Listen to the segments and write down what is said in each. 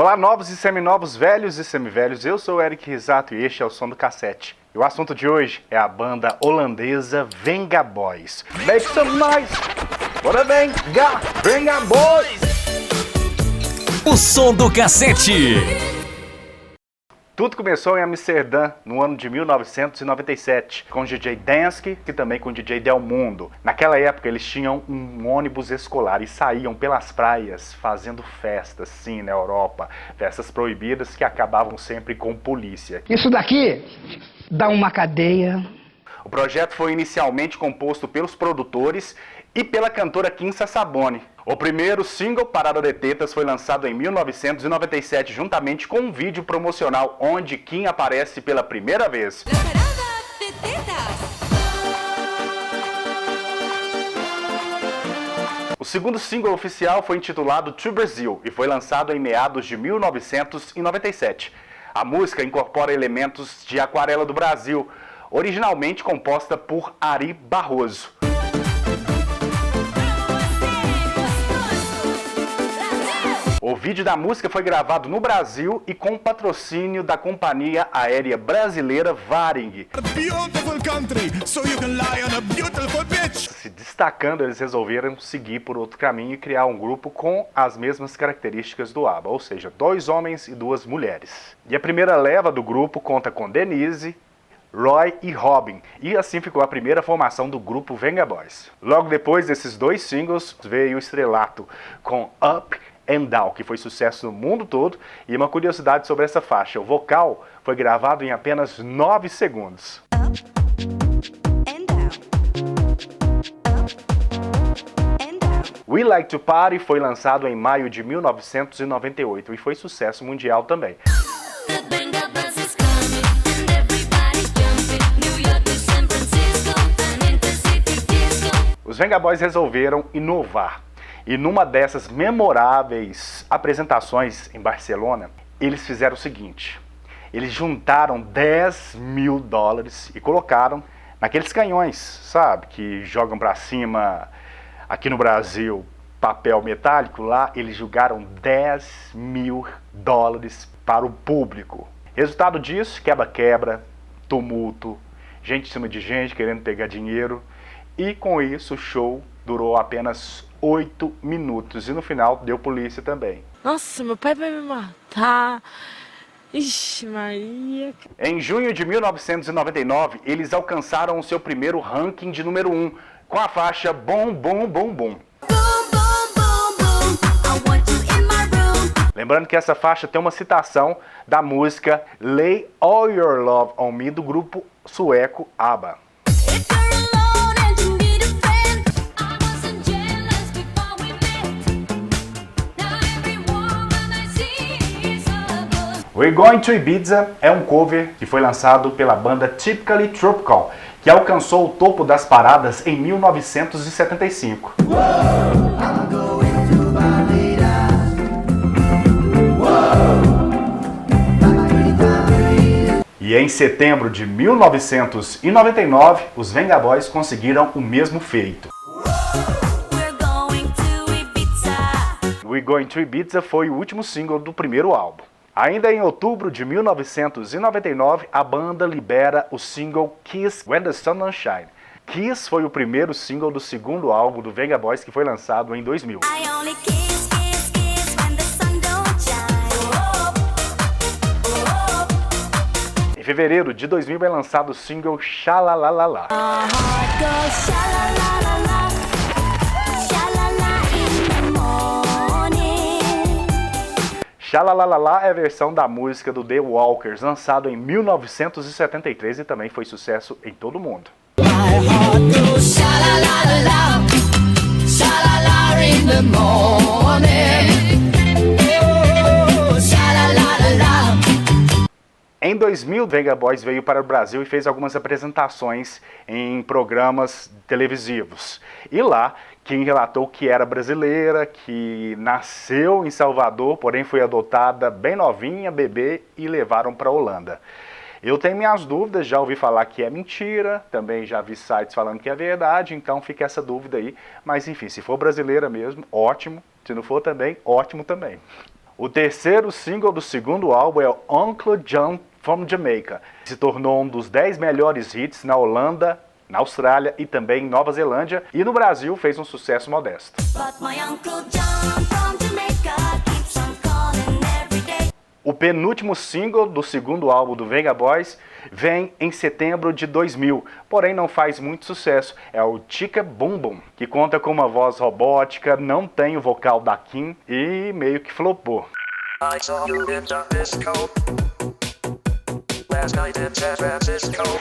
Olá, novos e seminovos, velhos e semivelhos. Eu sou o Eric Risato e este é o Som do Cassete. E o assunto de hoje é a banda holandesa Venga Boys. Make some noise! Bora Venga! Venga Boys! O Som do Cassete. Tudo começou em Amsterdã no ano de 1997, com o DJ Dansky e também com o DJ Del Mundo. Naquela época eles tinham um ônibus escolar e saíam pelas praias fazendo festas, sim, na Europa. Festas proibidas que acabavam sempre com polícia. Isso daqui dá uma cadeia. O projeto foi inicialmente composto pelos produtores e pela cantora Kim Sassabone. O primeiro single, Parada de Tetas, foi lançado em 1997 juntamente com um vídeo promocional onde Kim aparece pela primeira vez. O segundo single oficial foi intitulado To Brazil e foi lançado em meados de 1997. A música incorpora elementos de Aquarela do Brasil, originalmente composta por Ari Barroso. O vídeo da música foi gravado no Brasil e com patrocínio da companhia aérea brasileira Varing. Se destacando, eles resolveram seguir por outro caminho e criar um grupo com as mesmas características do ABBA, ou seja, dois homens e duas mulheres. E a primeira leva do grupo conta com Denise, Roy e Robin, e assim ficou a primeira formação do grupo Venga Boys. Logo depois desses dois singles veio o estrelato com Up and Down, que foi sucesso no mundo todo. E uma curiosidade sobre essa faixa: o vocal foi gravado em apenas 9 segundos. We Like to Party foi lançado em maio de 1998 e foi sucesso mundial também. Os Venga Boys resolveram inovar e numa dessas memoráveis apresentações em Barcelona, eles fizeram o seguinte: eles juntaram 10 mil dólares e colocaram naqueles canhões, sabe, que jogam para cima aqui no Brasil papel metálico. Lá eles jogaram 10 mil dólares para o público. Resultado disso: quebra-quebra, tumulto, gente em cima de gente querendo pegar dinheiro. E com isso o show durou apenas 8 minutos. E no final deu polícia também. Nossa, meu pai vai me matar. Ixi, Maria. Em junho de 1999, eles alcançaram o seu primeiro ranking de número 1 com a faixa Bom Bom Bom Bom. Lembrando que essa faixa tem uma citação da música Lay All Your Love on Me do grupo sueco ABBA. We're Going to Ibiza é um cover que foi lançado pela banda Typically Tropical, que alcançou o topo das paradas em 1975. E em setembro de 1999, os Venga Boys conseguiram o mesmo feito. We're Going to Ibiza foi o último single do primeiro álbum. Ainda em outubro de 1999, a banda libera o single Kiss When the Sun Don't Shine. Kiss foi o primeiro single do segundo álbum do Venga Boys que foi lançado em 2000. Em fevereiro de 2000 é lançado o single Xalalalala. Xalalalala é a versão da música do The Walkers, lançado em 1973 e também foi sucesso em todo o mundo. Em 2000, Venga Boys veio para o Brasil e fez algumas apresentações em programas televisivos. E lá, quem relatou que era brasileira, que nasceu em Salvador, porém foi adotada bem novinha, bebê, e levaram para a Holanda. Eu tenho minhas dúvidas, já ouvi falar que é mentira, também já vi sites falando que é verdade, então fica essa dúvida aí. Mas enfim, se for brasileira mesmo, ótimo. Se não for também, ótimo também. O terceiro single do segundo álbum é Uncle John from Jamaica. Se tornou um dos 10 melhores hits na Holanda, na Austrália e também em Nova Zelândia, e no Brasil fez um sucesso modesto. O penúltimo single do segundo álbum do Venga Boys vem em setembro de 2000, porém não faz muito sucesso. É o Chica Boom Boom, que conta com uma voz robótica, não tem o vocal da Kim e meio que flopou.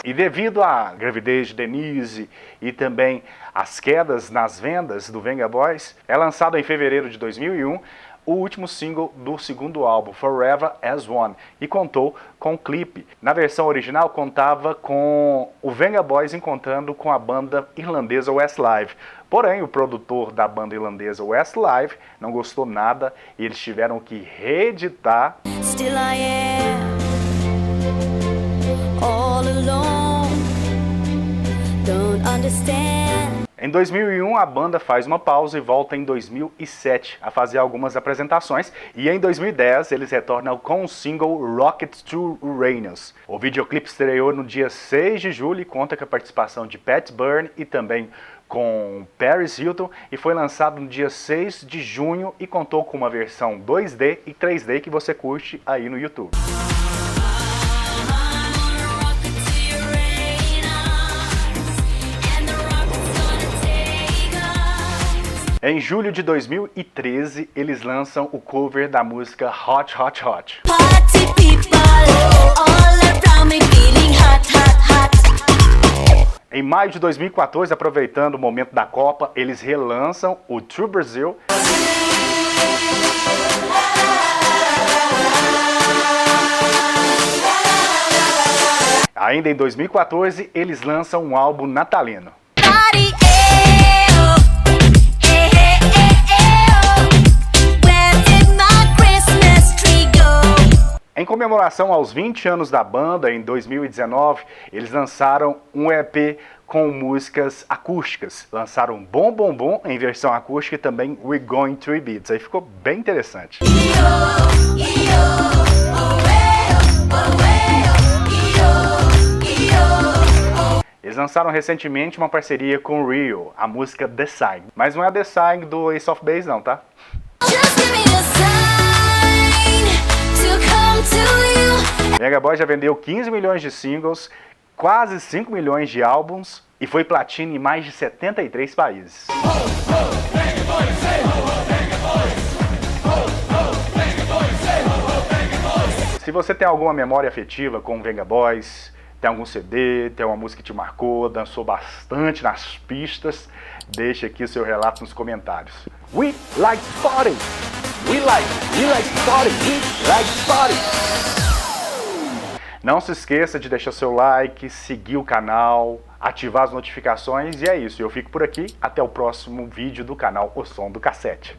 E devido à gravidez de Denise e também às quedas nas vendas do Venga Boys, é lançado em fevereiro de 2001 o último single do segundo álbum, Forever as One, e contou com um clipe. Na versão original contava com o Venga Boys encontrando com a banda irlandesa Westlife. Porém, o produtor da banda irlandesa Westlife não gostou nada e eles tiveram que reeditar. Still I am. Em 2001, a banda faz uma pausa e volta em 2007 a fazer algumas apresentações, e em 2010 eles retornam com o single Rocket to Uranus. O videoclipe estreou no dia 6 de julho e conta com a participação de Pat Byrne e também com Paris Hilton e foi lançado no dia 6 de junho e contou com uma versão 2D e 3D que você curte aí no YouTube. Em julho de 2013, eles lançam o cover da música Hot Hot Hot. Em maio de 2014, aproveitando o momento da Copa, eles relançam o True Brazil. Ainda em 2014, eles lançam um álbum natalino. Em comemoração aos 20 anos da banda, em 2019, eles lançaram um EP com músicas acústicas. Lançaram Bom Bom Bom em versão acústica e também We're Going to Beats. Aí ficou bem interessante. Eles lançaram recentemente uma parceria com o Rio, a música The Sign. Mas não é The Sign do Ace of Base não, tá? Mega Boy já vendeu 15 milhões de singles, quase 5 milhões de álbuns e foi platina em mais de 73 países. Se você tem alguma memória afetiva com Venga Boys, tem algum CD, tem uma música que te marcou, dançou bastante nas pistas, deixe aqui o seu relato nos comentários. We like party! We like, we like party! We like party! Não se esqueça de deixar seu like, seguir o canal, ativar as notificações e é isso. Eu fico por aqui. Até o próximo vídeo do canal O Som do Cassete.